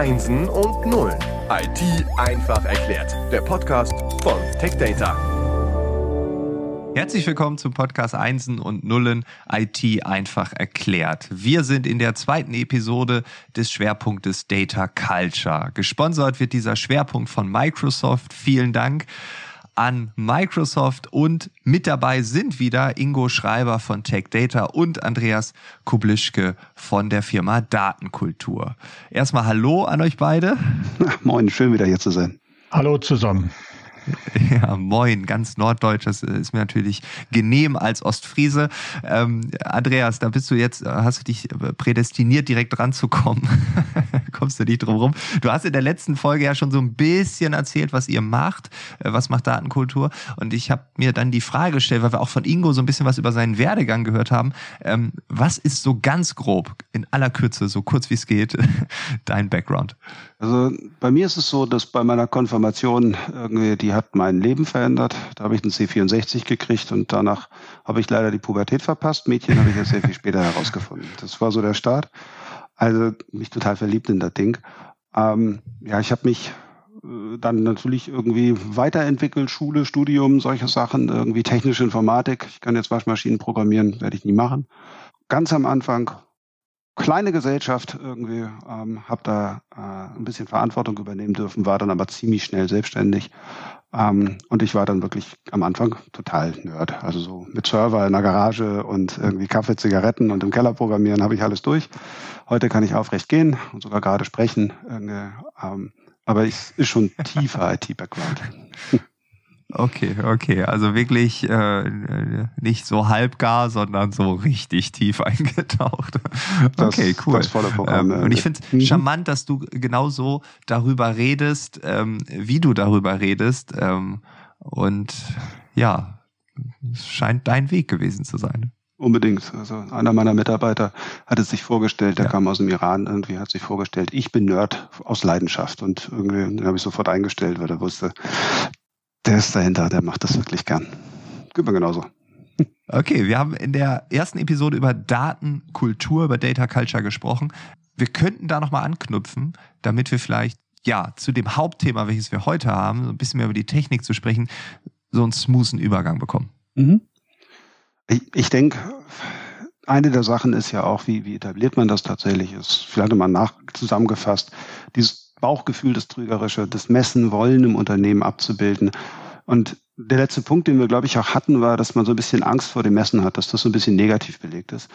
Einsen und Nullen. IT einfach erklärt. Der Podcast von TechData. Herzlich willkommen zum Podcast Einsen und Nullen IT einfach erklärt. Wir sind in der zweiten Episode des Schwerpunktes Data Culture. Gesponsert wird dieser Schwerpunkt von Microsoft. Vielen Dank an Microsoft und mit dabei sind wieder Ingo Schreiber von Tech Data und Andreas Kublischke von der Firma Datenkultur. Erstmal Hallo an euch beide. Moin, schön wieder hier zu sein. Hallo zusammen. Ja, moin, ganz norddeutsch. Das ist mir natürlich genehm als Ostfriese. Ähm, Andreas, da bist du jetzt, hast du dich prädestiniert, direkt ranzukommen. Kommst du nicht drum rum. Du hast in der letzten Folge ja schon so ein bisschen erzählt, was ihr macht. Äh, was macht Datenkultur? Und ich habe mir dann die Frage gestellt, weil wir auch von Ingo so ein bisschen was über seinen Werdegang gehört haben. Ähm, was ist so ganz grob, in aller Kürze, so kurz wie es geht, dein Background? Also bei mir ist es so, dass bei meiner Konfirmation irgendwie, die hat mein Leben verändert. Da habe ich einen C64 gekriegt und danach habe ich leider die Pubertät verpasst. Mädchen habe ich ja sehr viel später herausgefunden. Das war so der Start. Also mich total verliebt in das Ding. Ähm, ja, ich habe mich äh, dann natürlich irgendwie weiterentwickelt, Schule, Studium, solche Sachen, irgendwie technische Informatik. Ich kann jetzt Waschmaschinen programmieren, werde ich nie machen. Ganz am Anfang kleine Gesellschaft irgendwie, ähm, habe da äh, ein bisschen Verantwortung übernehmen dürfen, war dann aber ziemlich schnell selbstständig. Ähm, und ich war dann wirklich am Anfang total Nerd. Also so mit Server in der Garage und irgendwie Kaffee, Zigaretten und im Keller programmieren habe ich alles durch. Heute kann ich aufrecht gehen und sogar gerade sprechen. Ähm, aber es ist schon tiefer IT-Background. Okay, okay. Also wirklich äh, nicht so halbgar, sondern so richtig tief eingetaucht. Okay, das, cool. Das volle Programm, ähm, und ich finde es mhm. charmant, dass du genauso darüber redest, ähm, wie du darüber redest. Ähm, und ja, es scheint dein Weg gewesen zu sein. Unbedingt. Also einer meiner Mitarbeiter hat es sich vorgestellt, der ja. kam aus dem Iran, irgendwie hat sich vorgestellt, ich bin Nerd aus Leidenschaft. Und irgendwie habe ich sofort eingestellt, weil er wusste, der ist dahinter, der macht das wirklich gern. Geht mir genauso. Okay, wir haben in der ersten Episode über Datenkultur, über Data Culture gesprochen. Wir könnten da nochmal anknüpfen, damit wir vielleicht ja zu dem Hauptthema, welches wir heute haben, so ein bisschen mehr über die Technik zu sprechen, so einen smoothen Übergang bekommen. Mhm. Ich, ich denke, eine der Sachen ist ja auch, wie, wie etabliert man das tatsächlich? Ist vielleicht nochmal nach zusammengefasst, dieses Bauchgefühl, das Trügerische, das Messen wollen im Unternehmen abzubilden. Und der letzte Punkt, den wir, glaube ich, auch hatten, war, dass man so ein bisschen Angst vor dem Messen hat, dass das so ein bisschen negativ belegt ist.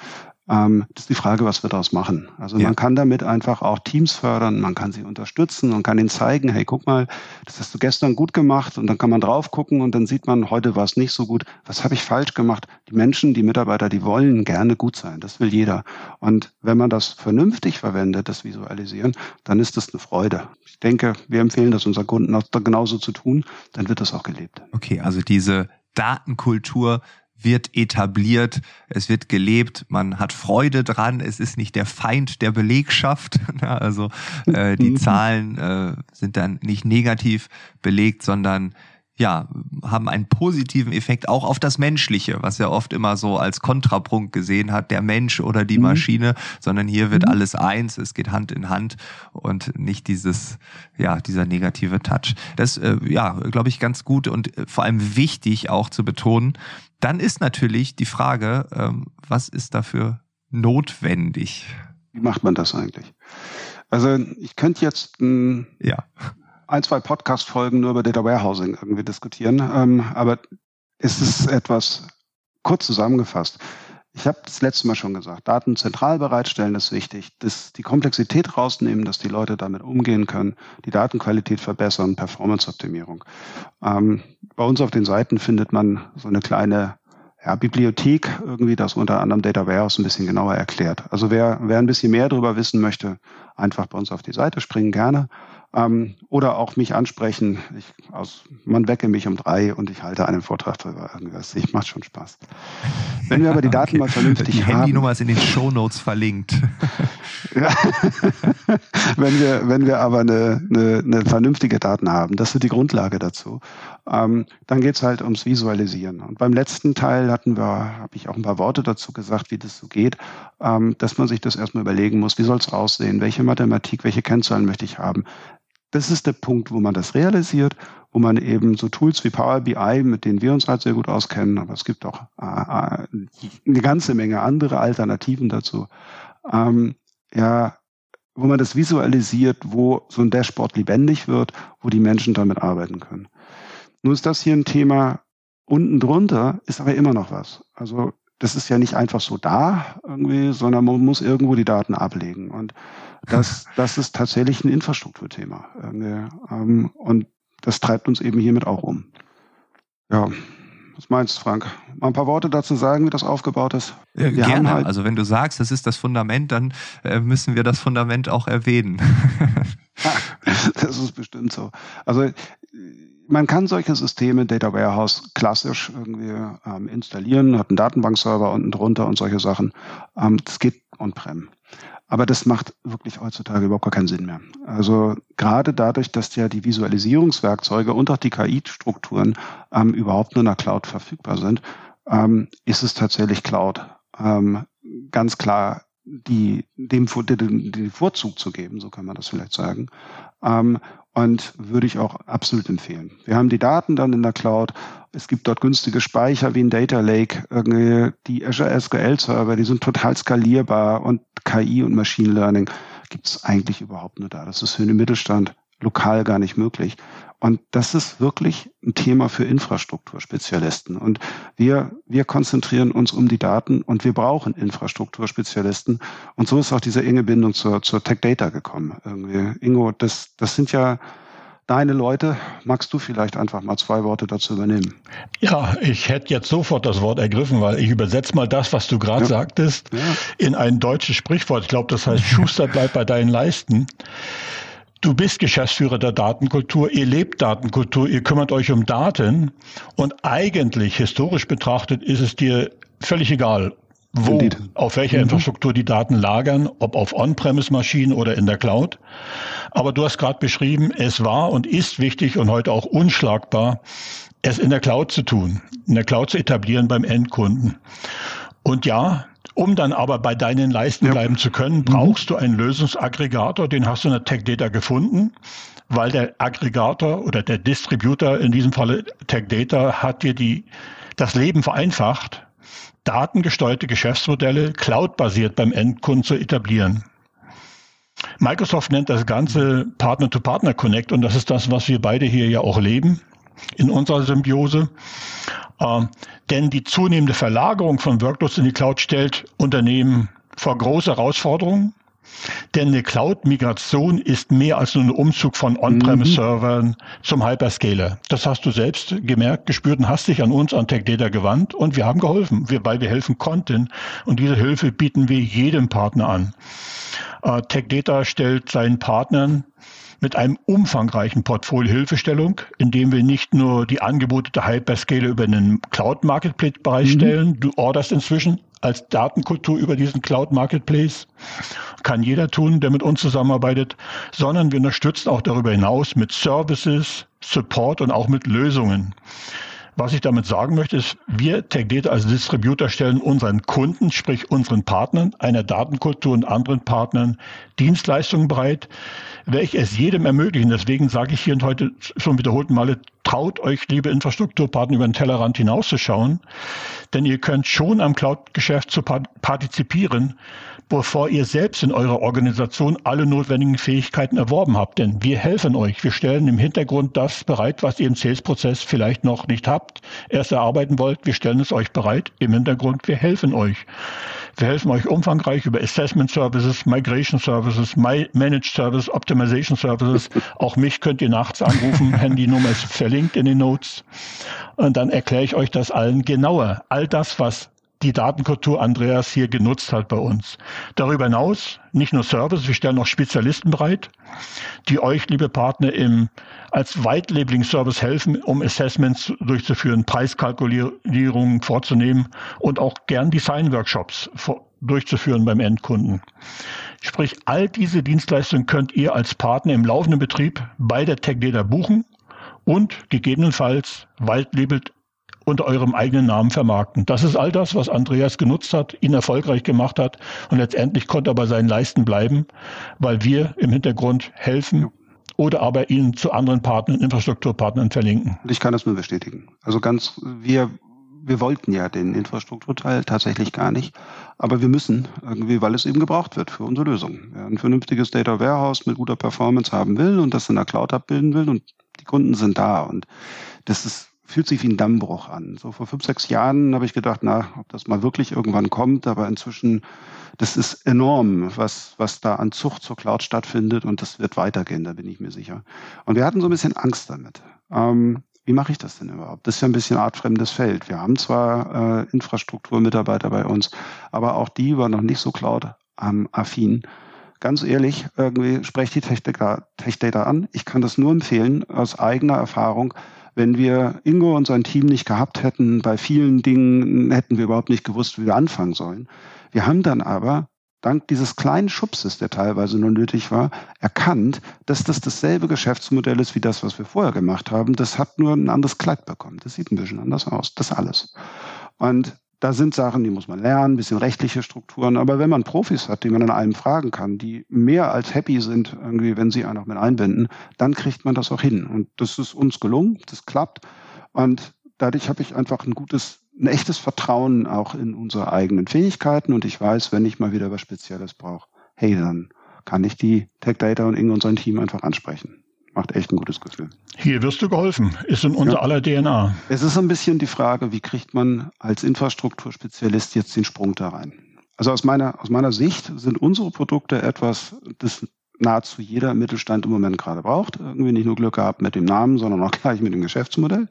Ähm, das ist die Frage, was wir daraus machen. Also ja. man kann damit einfach auch Teams fördern, man kann sie unterstützen und kann ihnen zeigen, hey, guck mal, das hast du gestern gut gemacht und dann kann man drauf gucken und dann sieht man, heute war es nicht so gut. Was habe ich falsch gemacht? Die Menschen, die Mitarbeiter, die wollen gerne gut sein. Das will jeder. Und wenn man das vernünftig verwendet, das Visualisieren, dann ist das eine Freude. Ich denke, wir empfehlen das unseren Kunden auch genauso zu tun, dann wird das auch gelebt. Okay, also diese Datenkultur wird etabliert, es wird gelebt, man hat Freude dran, es ist nicht der Feind der Belegschaft. Also äh, die mhm. Zahlen äh, sind dann nicht negativ belegt, sondern ja, haben einen positiven Effekt auch auf das Menschliche, was ja oft immer so als Kontrapunkt gesehen hat, der Mensch oder die mhm. Maschine, sondern hier wird mhm. alles eins, es geht Hand in Hand und nicht dieses, ja, dieser negative Touch. Das, äh, ja, glaube ich, ganz gut und äh, vor allem wichtig auch zu betonen. Dann ist natürlich die Frage, ähm, was ist dafür notwendig? Wie macht man das eigentlich? Also ich könnte jetzt ein ja ein, zwei Podcast-Folgen nur über Data Warehousing irgendwie diskutieren. Ähm, aber es ist etwas kurz zusammengefasst. Ich habe das letzte Mal schon gesagt, Daten zentral bereitstellen ist wichtig, das, die Komplexität rausnehmen, dass die Leute damit umgehen können, die Datenqualität verbessern, Performance-Optimierung. Ähm, bei uns auf den Seiten findet man so eine kleine ja, Bibliothek irgendwie, das unter anderem Data Warehouse ein bisschen genauer erklärt. Also wer, wer ein bisschen mehr darüber wissen möchte, einfach bei uns auf die Seite springen, gerne. Ähm, oder auch mich ansprechen. Ich, aus, man wecke mich um drei und ich halte einen Vortrag darüber. Irgendwas. Ich macht schon Spaß. Wenn wir aber die Daten okay. mal vernünftig die haben. Die Handynummer ist in den Show Notes verlinkt. ja. wenn wir, wenn wir aber eine, eine, eine vernünftige Daten haben, das ist die Grundlage dazu. Ähm, dann geht's halt ums Visualisieren. Und beim letzten Teil hatten wir, habe ich auch ein paar Worte dazu gesagt, wie das so geht, ähm, dass man sich das erstmal überlegen muss, wie soll's aussehen, welche Mathematik, welche Kennzahlen möchte ich haben. Das ist der Punkt, wo man das realisiert, wo man eben so Tools wie Power BI, mit denen wir uns halt sehr gut auskennen, aber es gibt auch äh, äh eine ganze Menge andere Alternativen dazu, ähm, ja, wo man das visualisiert, wo so ein Dashboard lebendig wird, wo die Menschen damit arbeiten können. Nur ist das hier ein Thema, unten drunter ist aber immer noch was. Also das ist ja nicht einfach so da irgendwie, sondern man muss irgendwo die Daten ablegen. Und das, das ist tatsächlich ein Infrastrukturthema. Ähm, und das treibt uns eben hiermit auch um. Ja, was meinst du, Frank? Mal ein paar Worte dazu sagen, wie das aufgebaut ist? Wir Gerne. Halt also wenn du sagst, das ist das Fundament, dann äh, müssen wir das Fundament auch erwähnen. das ist bestimmt so. Also man kann solche Systeme, Data Warehouse, klassisch irgendwie ähm, installieren, hat einen Datenbankserver unten drunter und solche Sachen. Ähm, das geht on-prem. Aber das macht wirklich heutzutage überhaupt gar keinen Sinn mehr. Also gerade dadurch, dass ja die Visualisierungswerkzeuge und auch die KI-Strukturen ähm, überhaupt nur in der Cloud verfügbar sind, ähm, ist es tatsächlich Cloud. Ähm, ganz klar die, dem den, den Vorzug zu geben, so kann man das vielleicht sagen. Ähm, und würde ich auch absolut empfehlen. Wir haben die Daten dann in der Cloud. Es gibt dort günstige Speicher wie ein Data Lake. Die Azure SQL Server, die sind total skalierbar und KI und Machine Learning gibt es eigentlich überhaupt nur da. Das ist für den Mittelstand lokal gar nicht möglich. Und das ist wirklich ein Thema für Infrastrukturspezialisten. Und wir, wir konzentrieren uns um die Daten und wir brauchen Infrastrukturspezialisten. Und so ist auch diese enge Bindung zur, zur Tech Data gekommen. Irgendwie. Ingo, das, das sind ja deine Leute. Magst du vielleicht einfach mal zwei Worte dazu übernehmen? Ja, ich hätte jetzt sofort das Wort ergriffen, weil ich übersetze mal das, was du gerade ja. sagtest, ja. in ein deutsches Sprichwort. Ich glaube, das heißt, Schuster bleibt bei deinen Leisten. Du bist Geschäftsführer der Datenkultur, ihr lebt Datenkultur, ihr kümmert euch um Daten und eigentlich, historisch betrachtet, ist es dir völlig egal, wo, Indeed. auf welcher mhm. Infrastruktur die Daten lagern, ob auf On-Premise-Maschinen oder in der Cloud. Aber du hast gerade beschrieben, es war und ist wichtig und heute auch unschlagbar, es in der Cloud zu tun, in der Cloud zu etablieren beim Endkunden. Und ja, um dann aber bei deinen Leisten ja. bleiben zu können, mhm. brauchst mhm. du einen Lösungsaggregator, den hast du in der Tech Data gefunden, weil der Aggregator oder der Distributor, in diesem Falle Tech Data, hat dir die, das Leben vereinfacht, datengesteuerte Geschäftsmodelle cloud-basiert beim Endkunden zu etablieren. Microsoft nennt das Ganze Partner-to-Partner-Connect und das ist das, was wir beide hier ja auch leben in unserer Symbiose. Ähm, denn die zunehmende Verlagerung von Workloads in die Cloud stellt Unternehmen vor große Herausforderungen. Denn eine Cloud-Migration ist mehr als nur ein Umzug von On-Premise-Servern mhm. zum Hyperscaler. Das hast du selbst gemerkt, gespürt und hast dich an uns, an Tech Data gewandt und wir haben geholfen, weil wir helfen konnten. Und diese Hilfe bieten wir jedem Partner an. Äh, Tech Data stellt seinen Partnern mit einem umfangreichen Portfolio Hilfestellung, in dem wir nicht nur die Angebote der Hyperscaler über einen Cloud Marketplace bereitstellen. Mhm. Du orderst inzwischen als Datenkultur über diesen Cloud Marketplace. Kann jeder tun, der mit uns zusammenarbeitet, sondern wir unterstützen auch darüber hinaus mit Services, Support und auch mit Lösungen. Was ich damit sagen möchte, ist, wir TechData als Distributor stellen unseren Kunden, sprich unseren Partnern, einer Datenkultur und anderen Partnern Dienstleistungen bereit, welche es jedem ermöglichen. Deswegen sage ich hier und heute schon wiederholten Male, traut euch, liebe Infrastrukturpartner, über den Tellerrand hinauszuschauen, denn ihr könnt schon am Cloud-Geschäft zu partizipieren, bevor ihr selbst in eurer Organisation alle notwendigen Fähigkeiten erworben habt. Denn wir helfen euch. Wir stellen im Hintergrund das bereit, was ihr im Sales-Prozess vielleicht noch nicht habt, erst erarbeiten wollt. Wir stellen es euch bereit. Im Hintergrund, wir helfen euch. Wir helfen euch umfangreich über Assessment Services, Migration Services, Managed Service, Optimization Services. Auch mich könnt ihr nachts anrufen. Handynummer ist verlinkt in den Notes. Und dann erkläre ich euch das allen genauer. All das, was die Datenkultur Andreas hier genutzt hat bei uns. Darüber hinaus nicht nur Service, wir stellen auch Spezialisten bereit, die euch, liebe Partner, im, als White-Labeling-Service helfen, um Assessments durchzuführen, Preiskalkulierungen vorzunehmen und auch gern Design-Workshops durchzuführen beim Endkunden. Sprich, all diese Dienstleistungen könnt ihr als Partner im laufenden Betrieb bei der TechData buchen und gegebenenfalls Waldlabel unter eurem eigenen Namen vermarkten. Das ist all das, was Andreas genutzt hat, ihn erfolgreich gemacht hat und letztendlich konnte er bei seinen Leisten bleiben, weil wir im Hintergrund helfen oder aber ihn zu anderen Partnern, Infrastrukturpartnern verlinken. Ich kann das nur bestätigen. Also ganz, wir, wir wollten ja den Infrastrukturteil tatsächlich gar nicht, aber wir müssen irgendwie, weil es eben gebraucht wird für unsere Lösung. Wer ein vernünftiges Data Warehouse mit guter Performance haben will und das in der Cloud abbilden will und die Kunden sind da und das ist fühlt sich wie ein Dammbruch an. So vor fünf, sechs Jahren habe ich gedacht, na, ob das mal wirklich irgendwann kommt, aber inzwischen, das ist enorm, was, was da an Zucht zur Cloud stattfindet und das wird weitergehen, da bin ich mir sicher. Und wir hatten so ein bisschen Angst damit. Ähm, wie mache ich das denn überhaupt? Das ist ja ein bisschen artfremdes Feld. Wir haben zwar äh, Infrastrukturmitarbeiter bei uns, aber auch die waren noch nicht so cloud-affin. Ähm, Ganz ehrlich, irgendwie sprecht die Tech Data, Tech Data an. Ich kann das nur empfehlen aus eigener Erfahrung wenn wir Ingo und sein Team nicht gehabt hätten, bei vielen Dingen hätten wir überhaupt nicht gewusst, wie wir anfangen sollen. Wir haben dann aber dank dieses kleinen Schubses, der teilweise nur nötig war, erkannt, dass das dasselbe Geschäftsmodell ist wie das, was wir vorher gemacht haben. Das hat nur ein anderes Kleid bekommen. Das sieht ein bisschen anders aus. Das alles. Und da sind Sachen, die muss man lernen, ein bisschen rechtliche Strukturen. Aber wenn man Profis hat, die man an allem fragen kann, die mehr als happy sind, irgendwie, wenn sie einen auch mit einbinden, dann kriegt man das auch hin. Und das ist uns gelungen, das klappt. Und dadurch habe ich einfach ein gutes, ein echtes Vertrauen auch in unsere eigenen Fähigkeiten. Und ich weiß, wenn ich mal wieder was Spezielles brauche, hey, dann kann ich die Tech Data und Inge und sein Team einfach ansprechen macht echt ein gutes Gefühl. Hier wirst du geholfen, ist in unser ja. aller DNA. Es ist ein bisschen die Frage, wie kriegt man als Infrastrukturspezialist jetzt den Sprung da rein? Also aus meiner, aus meiner Sicht sind unsere Produkte etwas, das nahezu jeder Mittelstand im Moment gerade braucht. Irgendwie nicht nur Glück gehabt mit dem Namen, sondern auch gleich mit dem Geschäftsmodell.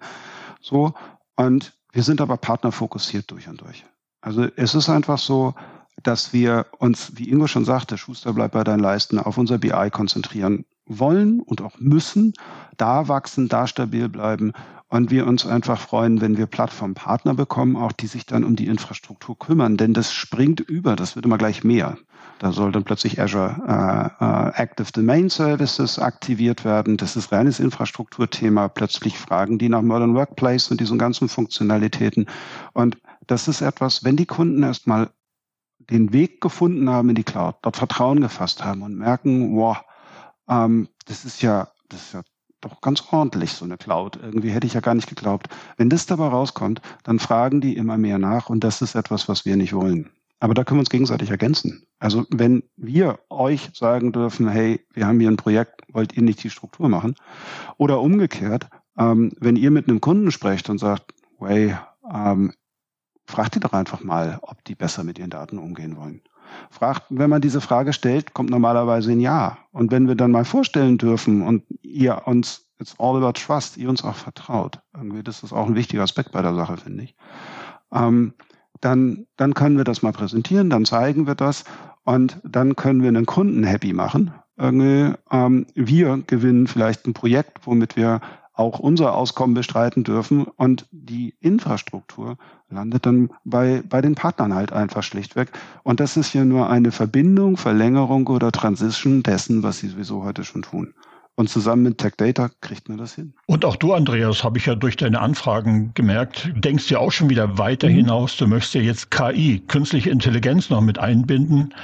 So. Und wir sind aber partnerfokussiert durch und durch. Also es ist einfach so, dass wir uns, wie Ingo schon sagte, Schuster bleibt bei deinen Leisten, auf unser BI konzentrieren wollen und auch müssen, da wachsen, da stabil bleiben und wir uns einfach freuen, wenn wir Plattformpartner bekommen, auch die sich dann um die Infrastruktur kümmern, denn das springt über, das wird immer gleich mehr. Da soll dann plötzlich Azure äh, äh, Active Domain Services aktiviert werden. Das ist reines Infrastrukturthema. Plötzlich fragen die nach Modern Workplace und diesen ganzen Funktionalitäten. Und das ist etwas, wenn die Kunden erstmal den Weg gefunden haben in die Cloud, dort Vertrauen gefasst haben und merken, wow, ähm, das ist ja, das ist ja doch ganz ordentlich, so eine Cloud. Irgendwie hätte ich ja gar nicht geglaubt. Wenn das dabei rauskommt, dann fragen die immer mehr nach und das ist etwas, was wir nicht wollen. Aber da können wir uns gegenseitig ergänzen. Also wenn wir euch sagen dürfen, hey, wir haben hier ein Projekt, wollt ihr nicht die Struktur machen? Oder umgekehrt, ähm, wenn ihr mit einem Kunden sprecht und sagt, hey, ähm, fragt ihr doch einfach mal, ob die besser mit ihren Daten umgehen wollen fragt, wenn man diese Frage stellt, kommt normalerweise ein Ja. Und wenn wir dann mal vorstellen dürfen und ihr uns, it's all about trust, ihr uns auch vertraut, irgendwie, das ist auch ein wichtiger Aspekt bei der Sache, finde ich, ähm, dann, dann können wir das mal präsentieren, dann zeigen wir das und dann können wir einen Kunden happy machen. Irgendwie, ähm, wir gewinnen vielleicht ein Projekt, womit wir auch unser Auskommen bestreiten dürfen. Und die Infrastruktur landet dann bei, bei den Partnern halt einfach schlichtweg. Und das ist ja nur eine Verbindung, Verlängerung oder Transition dessen, was sie sowieso heute schon tun. Und zusammen mit Tech Data kriegt man das hin. Und auch du, Andreas, habe ich ja durch deine Anfragen gemerkt, denkst ja auch schon wieder weiter mhm. hinaus. Du möchtest ja jetzt KI, künstliche Intelligenz noch mit einbinden.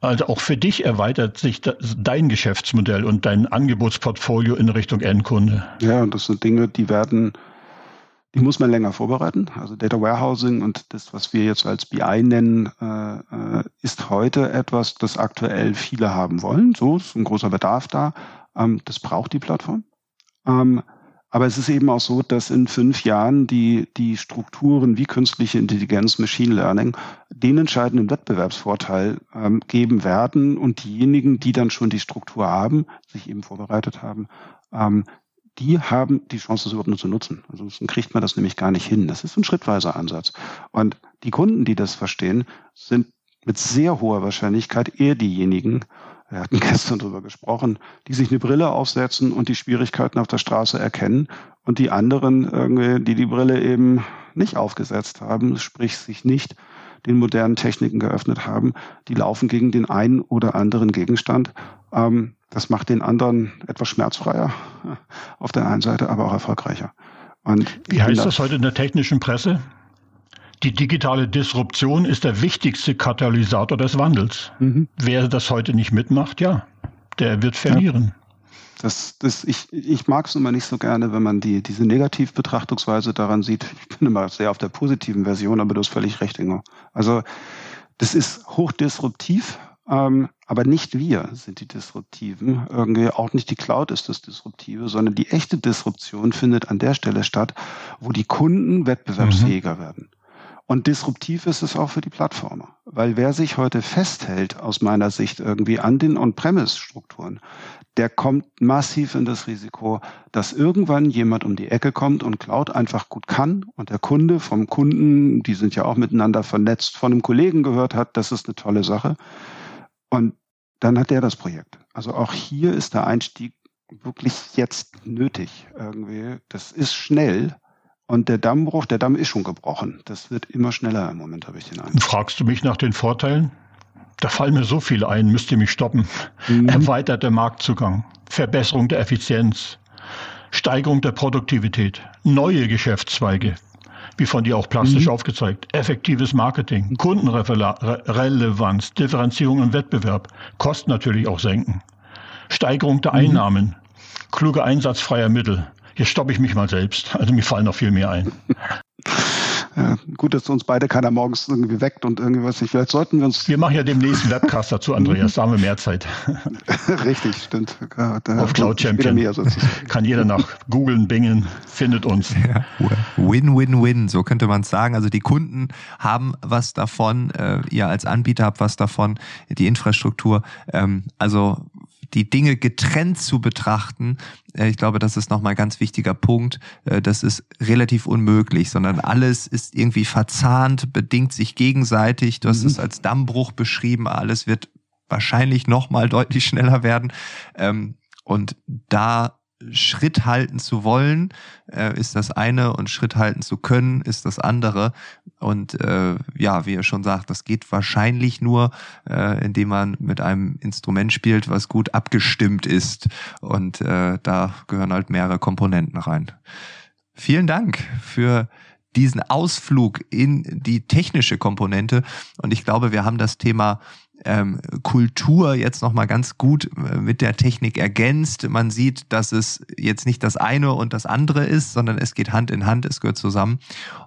Also auch für dich erweitert sich dein Geschäftsmodell und dein Angebotsportfolio in Richtung Endkunde. Ja, und das sind Dinge, die werden, die muss man länger vorbereiten. Also Data Warehousing und das, was wir jetzt als BI nennen, äh, äh, ist heute etwas, das aktuell viele haben wollen. So ist ein großer Bedarf da. Ähm, das braucht die Plattform. Ähm, aber es ist eben auch so, dass in fünf Jahren die, die Strukturen wie künstliche Intelligenz, Machine Learning den entscheidenden Wettbewerbsvorteil ähm, geben werden und diejenigen, die dann schon die Struktur haben, sich eben vorbereitet haben, ähm, die haben die Chance, das überhaupt nur zu nutzen. Also sonst kriegt man das nämlich gar nicht hin. Das ist ein schrittweiser Ansatz. Und die Kunden, die das verstehen, sind mit sehr hoher Wahrscheinlichkeit eher diejenigen, wir hatten gestern darüber gesprochen, die sich eine Brille aufsetzen und die Schwierigkeiten auf der Straße erkennen und die anderen, irgendwie, die die Brille eben nicht aufgesetzt haben, sprich sich nicht den modernen Techniken geöffnet haben, die laufen gegen den einen oder anderen Gegenstand. Ähm, Das macht den anderen etwas schmerzfreier auf der einen Seite, aber auch erfolgreicher. Und Wie heißt das heute in der technischen Presse? Die digitale Disruption ist der wichtigste Katalysator des Wandels. Mhm. Wer das heute nicht mitmacht, ja, der wird verlieren. Ja. Das, das, ich, ich mag es immer nicht so gerne, wenn man die, diese Negativbetrachtungsweise daran sieht. Ich bin immer sehr auf der positiven Version, aber du hast völlig recht, Ingo. Also das ist hochdisruptiv, ähm, aber nicht wir sind die Disruptiven. Irgendwie auch nicht die Cloud ist das Disruptive, sondern die echte Disruption findet an der Stelle statt, wo die Kunden wettbewerbsfähiger mhm. werden. Und disruptiv ist es auch für die Plattformer. Weil wer sich heute festhält, aus meiner Sicht irgendwie an den On-Premise-Strukturen, der kommt massiv in das Risiko, dass irgendwann jemand um die Ecke kommt und Cloud einfach gut kann und der Kunde vom Kunden, die sind ja auch miteinander vernetzt, von einem Kollegen gehört hat, das ist eine tolle Sache. Und dann hat der das Projekt. Also auch hier ist der Einstieg wirklich jetzt nötig irgendwie. Das ist schnell, und der Dammbruch, der Damm ist schon gebrochen. Das wird immer schneller im Moment, habe ich den Eindruck. Fragst du mich nach den Vorteilen? Da fallen mir so viele ein, müsst ihr mich stoppen. Mhm. Erweiterter Marktzugang, Verbesserung der Effizienz, Steigerung der Produktivität, neue Geschäftszweige, wie von dir auch plastisch mhm. aufgezeigt, effektives Marketing, Kundenrelevanz, Differenzierung im Wettbewerb, Kosten natürlich auch senken, Steigerung der mhm. Einnahmen, kluger Einsatz freier Mittel, hier stoppe ich mich mal selbst. Also mir fallen noch viel mehr ein. Ja, gut, dass uns beide keiner morgens irgendwie weckt und irgendwie was nicht. Vielleicht sollten wir uns. Wir machen ja demnächst einen Webcast dazu, Andreas. Da haben wir mehr Zeit. Richtig, stimmt. Auf Cloud Champion. Kann jeder nach googeln, bingen, findet uns. Win-win-win, so könnte man es sagen. Also die Kunden haben was davon, äh, ihr als Anbieter habt was davon, die Infrastruktur. Ähm, also die Dinge getrennt zu betrachten, äh, ich glaube, das ist nochmal ein ganz wichtiger Punkt. Äh, das ist relativ unmöglich, sondern alles ist irgendwie verzahnt, bedingt sich gegenseitig. Du hast mhm. es als Dammbruch beschrieben. Alles wird wahrscheinlich nochmal deutlich schneller werden. Ähm, und da Schritt halten zu wollen, äh, ist das eine und Schritt halten zu können ist das andere. Und äh, ja, wie ihr schon sagt, das geht wahrscheinlich nur, äh, indem man mit einem Instrument spielt, was gut abgestimmt ist. Und äh, da gehören halt mehrere Komponenten rein. Vielen Dank für diesen Ausflug in die technische Komponente. Und ich glaube, wir haben das Thema ähm, Kultur jetzt nochmal ganz gut äh, mit der Technik ergänzt. Man sieht, dass es jetzt nicht das eine und das andere ist, sondern es geht Hand in Hand, es gehört zusammen.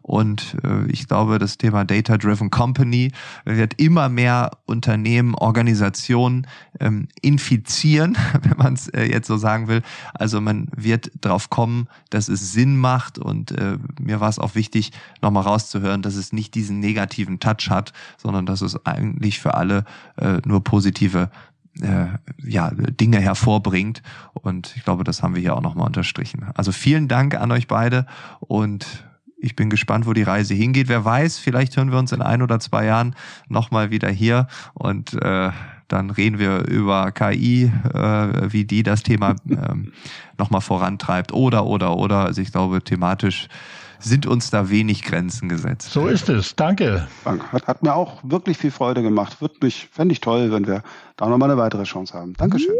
Und äh, ich glaube, das Thema Data-Driven Company wird immer mehr Unternehmen, Organisationen ähm, infizieren, wenn man es äh, jetzt so sagen will. Also man wird drauf kommen, dass es Sinn macht. Und äh, mir war es auch wichtig, nochmal rauszuhören, dass es nicht diesen negativen Touch hat, sondern dass es eigentlich für alle äh, nur positive äh, ja, Dinge hervorbringt. Und ich glaube, das haben wir hier auch nochmal unterstrichen. Also vielen Dank an euch beide und ich bin gespannt, wo die Reise hingeht. Wer weiß, vielleicht hören wir uns in ein oder zwei Jahren nochmal wieder hier und äh, dann reden wir über KI, äh, wie die das Thema ähm, nochmal vorantreibt. Oder, oder, oder. Also ich glaube, thematisch sind uns da wenig Grenzen gesetzt. So ist es. Danke. Hat, hat mir auch wirklich viel Freude gemacht. Würde mich, fände ich toll, wenn wir da nochmal eine weitere Chance haben. Dankeschön.